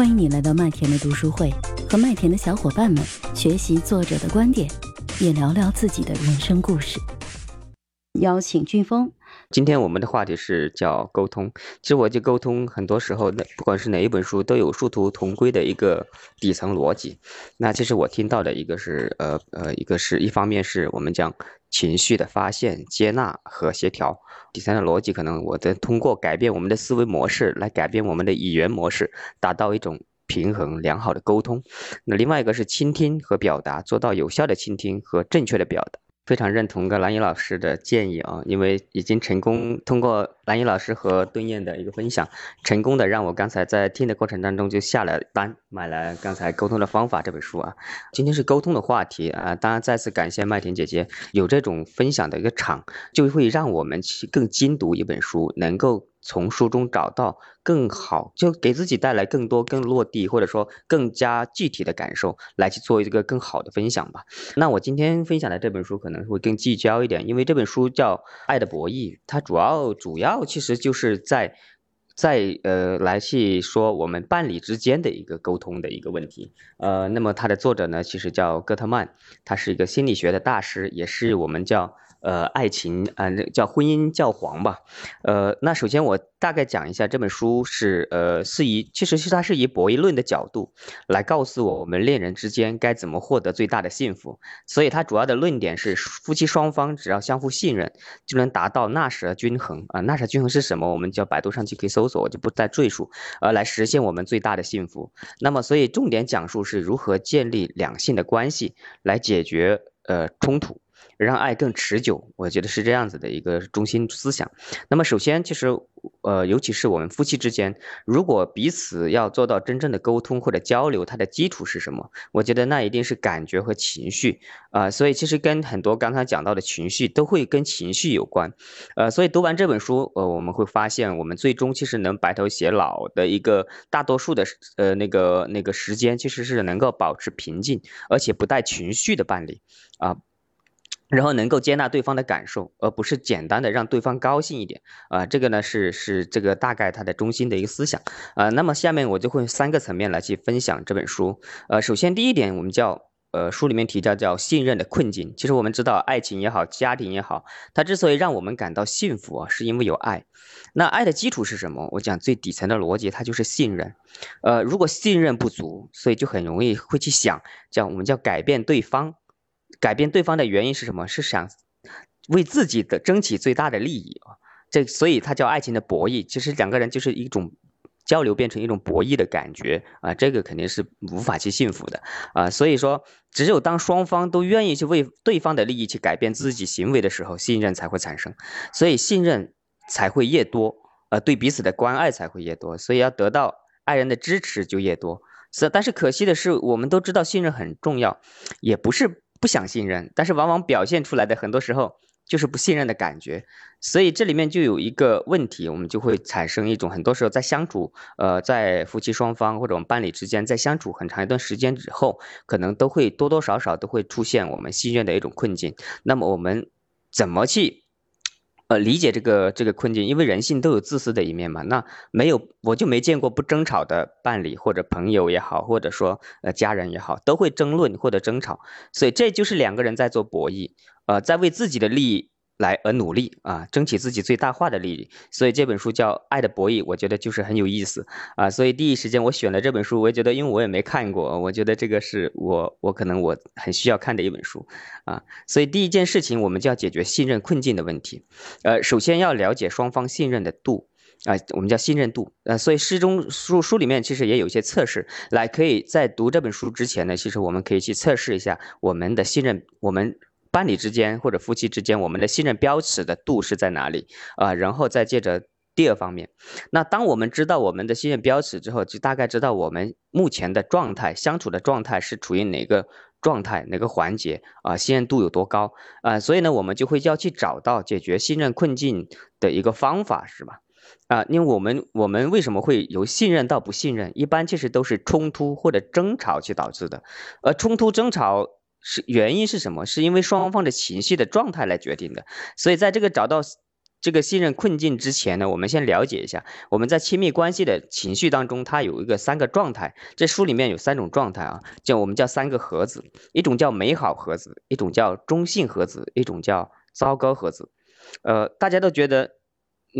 欢迎你来到麦田的读书会，和麦田的小伙伴们学习作者的观点，也聊聊自己的人生故事。邀请俊峰。今天我们的话题是叫沟通。其实我就沟通很多时候，那不管是哪一本书，都有殊途同归的一个底层逻辑。那其实我听到的一个是，呃呃，一个是一方面是我们讲情绪的发现、接纳和协调。第三个逻辑，可能我在通过改变我们的思维模式，来改变我们的语言模式，达到一种平衡良好的沟通。那另外一个是倾听和表达，做到有效的倾听和正确的表达。非常认同个蓝英老师的建议啊，因为已经成功通过蓝英老师和敦燕的一个分享，成功的让我刚才在听的过程当中就下了单，买了刚才沟通的方法这本书啊。今天是沟通的话题啊，当然再次感谢麦田姐姐有这种分享的一个场，就会让我们去更精读一本书，能够。从书中找到更好，就给自己带来更多、更落地，或者说更加具体的感受，来去做一个更好的分享吧。那我今天分享的这本书可能会更聚焦一点，因为这本书叫《爱的博弈》，它主要主要其实就是在在呃来去说我们伴侣之间的一个沟通的一个问题。呃，那么它的作者呢，其实叫戈特曼，他是一个心理学的大师，也是我们叫。呃，爱情啊，叫婚姻教皇吧。呃，那首先我大概讲一下这本书是呃，是以其实是它是以博弈论的角度来告诉我我们恋人之间该怎么获得最大的幸福。所以它主要的论点是夫妻双方只要相互信任，就能达到纳什均衡啊。纳什均衡是什么？我们叫百度上去可以搜索，我就不再赘述。呃，来实现我们最大的幸福。那么，所以重点讲述是如何建立两性的关系，来解决呃冲突。让爱更持久，我觉得是这样子的一个中心思想。那么，首先，其实，呃，尤其是我们夫妻之间，如果彼此要做到真正的沟通或者交流，它的基础是什么？我觉得那一定是感觉和情绪啊。所以，其实跟很多刚才讲到的情绪都会跟情绪有关。呃，所以读完这本书，呃，我们会发现，我们最终其实能白头偕老的一个大多数的呃那个那个时间，其实是能够保持平静而且不带情绪的伴侣啊。然后能够接纳对方的感受，而不是简单的让对方高兴一点啊，这个呢是是这个大概它的中心的一个思想啊。那么下面我就会三个层面来去分享这本书。呃，首先第一点，我们叫呃书里面提到叫信任的困境。其实我们知道，爱情也好，家庭也好，它之所以让我们感到幸福啊，是因为有爱。那爱的基础是什么？我讲最底层的逻辑，它就是信任。呃，如果信任不足，所以就很容易会去想叫我们叫改变对方。改变对方的原因是什么？是想为自己的争取最大的利益啊！这所以它叫爱情的博弈。其实两个人就是一种交流，变成一种博弈的感觉啊！这个肯定是无法去幸福的啊！所以说，只有当双方都愿意去为对方的利益去改变自己行为的时候，信任才会产生。所以信任才会越多，呃，对彼此的关爱才会越多。所以要得到爱人的支持就越多。是，但是可惜的是，我们都知道信任很重要，也不是。不想信任，但是往往表现出来的很多时候就是不信任的感觉，所以这里面就有一个问题，我们就会产生一种很多时候在相处，呃，在夫妻双方或者我们伴侣之间在相处很长一段时间之后，可能都会多多少少都会出现我们信任的一种困境。那么我们怎么去？呃，理解这个这个困境，因为人性都有自私的一面嘛。那没有，我就没见过不争吵的伴侣或者朋友也好，或者说呃家人也好，都会争论或者争吵。所以这就是两个人在做博弈，呃，在为自己的利益。来而努力啊，争取自己最大化的利益。所以这本书叫《爱的博弈》，我觉得就是很有意思啊。所以第一时间我选了这本书，我也觉得，因为我也没看过，我觉得这个是我我可能我很需要看的一本书啊。所以第一件事情，我们就要解决信任困境的问题。呃，首先要了解双方信任的度啊，我们叫信任度。呃，所以诗中书书里面其实也有一些测试，来可以在读这本书之前呢，其实我们可以去测试一下我们的信任，我们。伴侣之间或者夫妻之间，我们的信任标尺的度是在哪里啊？然后再接着第二方面，那当我们知道我们的信任标尺之后，就大概知道我们目前的状态、相处的状态是处于哪个状态、哪个环节啊？信任度有多高啊？所以呢，我们就会要去找到解决信任困境的一个方法，是吧？啊，因为我们我们为什么会由信任到不信任？一般其实都是冲突或者争吵去导致的，而冲突争吵。是原因是什么？是因为双方的情绪的状态来决定的。所以在这个找到这个信任困境之前呢，我们先了解一下，我们在亲密关系的情绪当中，它有一个三个状态。这书里面有三种状态啊，叫我们叫三个盒子，一种叫美好盒子，一种叫中性盒子，一种叫糟糕盒子。呃，大家都觉得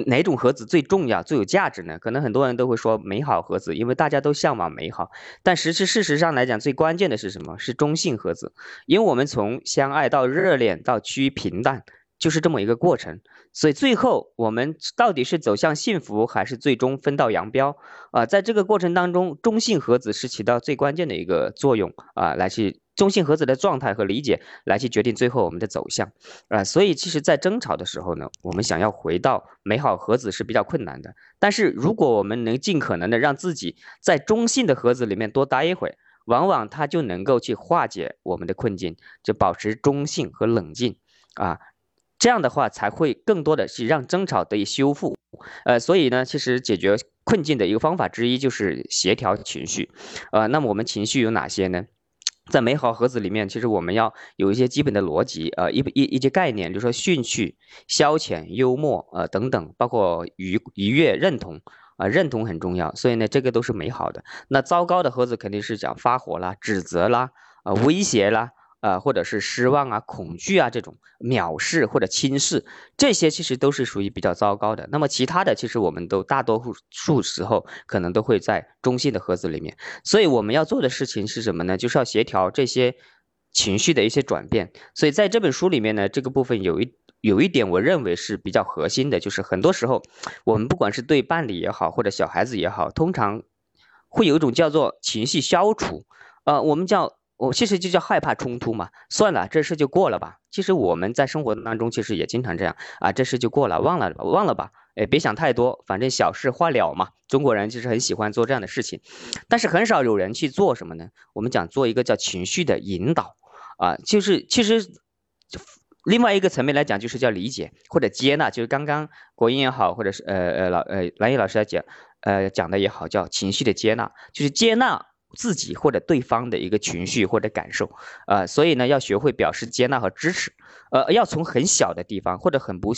哪种盒子最重要、最有价值呢？可能很多人都会说美好盒子，因为大家都向往美好。但实际事实上来讲，最关键的是什么？是中性盒子，因为我们从相爱到热恋到趋于平淡。就是这么一个过程，所以最后我们到底是走向幸福，还是最终分道扬镳啊？在这个过程当中，中性盒子是起到最关键的一个作用啊，来去中性盒子的状态和理解，来去决定最后我们的走向啊。所以其实，在争吵的时候呢，我们想要回到美好盒子是比较困难的。但是如果我们能尽可能的让自己在中性的盒子里面多待一会，往往它就能够去化解我们的困境，就保持中性和冷静啊。这样的话才会更多的是让争吵得以修复，呃，所以呢，其实解决困境的一个方法之一就是协调情绪，呃，那么我们情绪有哪些呢？在美好盒子里面，其实我们要有一些基本的逻辑，呃，一一一些概念，比如说兴趣、消遣、幽默，呃，等等，包括愉愉悦、认同，啊，认同很重要，所以呢，这个都是美好的。那糟糕的盒子肯定是讲发火啦、指责啦、啊，威胁啦。啊，或者是失望啊、恐惧啊这种藐视或者轻视，这些其实都是属于比较糟糕的。那么其他的，其实我们都大多数时候可能都会在中性的盒子里面。所以我们要做的事情是什么呢？就是要协调这些情绪的一些转变。所以在这本书里面呢，这个部分有一有一点我认为是比较核心的，就是很多时候我们不管是对伴侣也好，或者小孩子也好，通常会有一种叫做情绪消除，呃，我们叫。我其实就叫害怕冲突嘛，算了，这事就过了吧。其实我们在生活当中其实也经常这样啊，这事就过了，忘了吧，忘了吧，哎，别想太多，反正小事化了嘛。中国人其实很喜欢做这样的事情，但是很少有人去做什么呢？我们讲做一个叫情绪的引导啊，就是其实另外一个层面来讲，就是叫理解或者接纳，就是刚刚国英也好，或者是呃呃老呃蓝毅老师来讲，呃讲的也好，叫情绪的接纳，就是接纳。自己或者对方的一个情绪或者感受，呃，所以呢，要学会表示接纳和支持，呃，要从很小的地方或者很不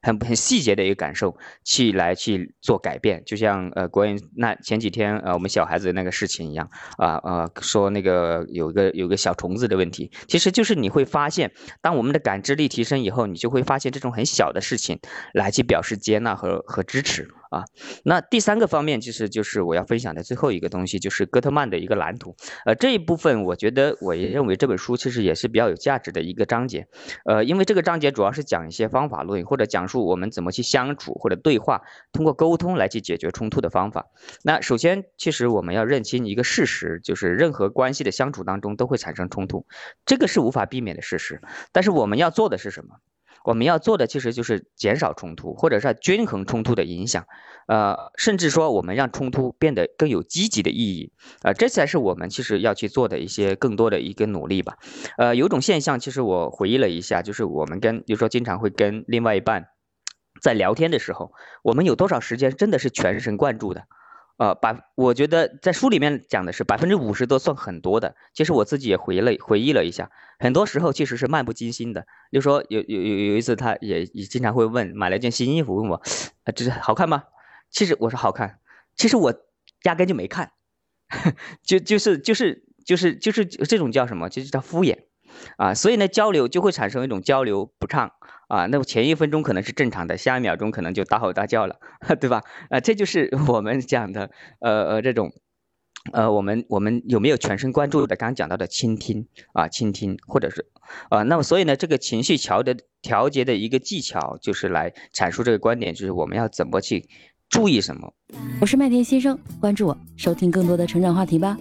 很很细节的一个感受去来去做改变，就像呃，国人那前几天呃，我们小孩子那个事情一样，啊啊，说那个有个有个小虫子的问题，其实就是你会发现，当我们的感知力提升以后，你就会发现这种很小的事情来去表示接纳和和支持。啊，那第三个方面其实就是我要分享的最后一个东西，就是戈特曼的一个蓝图。呃，这一部分我觉得我也认为这本书其实也是比较有价值的一个章节。呃，因为这个章节主要是讲一些方法论，或者讲述我们怎么去相处或者对话，通过沟通来去解决冲突的方法。那首先，其实我们要认清一个事实，就是任何关系的相处当中都会产生冲突，这个是无法避免的事实。但是我们要做的是什么？我们要做的其实就是减少冲突，或者是均衡冲突的影响，呃，甚至说我们让冲突变得更有积极的意义，啊，这才是我们其实要去做的一些更多的一个努力吧。呃，有种现象，其实我回忆了一下，就是我们跟，比如说经常会跟另外一半在聊天的时候，我们有多少时间真的是全神贯注的？呃，百，我觉得在书里面讲的是百分之五十都算很多的。其实我自己也回了回忆了一下，很多时候其实是漫不经心的。就说有有有有一次，他也也经常会问，买了一件新衣服，问我，啊，这是好看吗？其实我说好看，其实我压根就没看，就就是就是就是就是这种叫什么？就是叫敷衍。啊，所以呢，交流就会产生一种交流不畅啊。那么前一分钟可能是正常的，下一秒钟可能就大吼大叫了，对吧？啊，这就是我们讲的，呃呃，这种，呃，我们我们有没有全神贯注的刚刚讲到的倾听啊，倾听，或者是啊，那么所以呢，这个情绪调的调节的一个技巧，就是来阐述这个观点，就是我们要怎么去注意什么。我是麦田先生，关注我，收听更多的成长话题吧。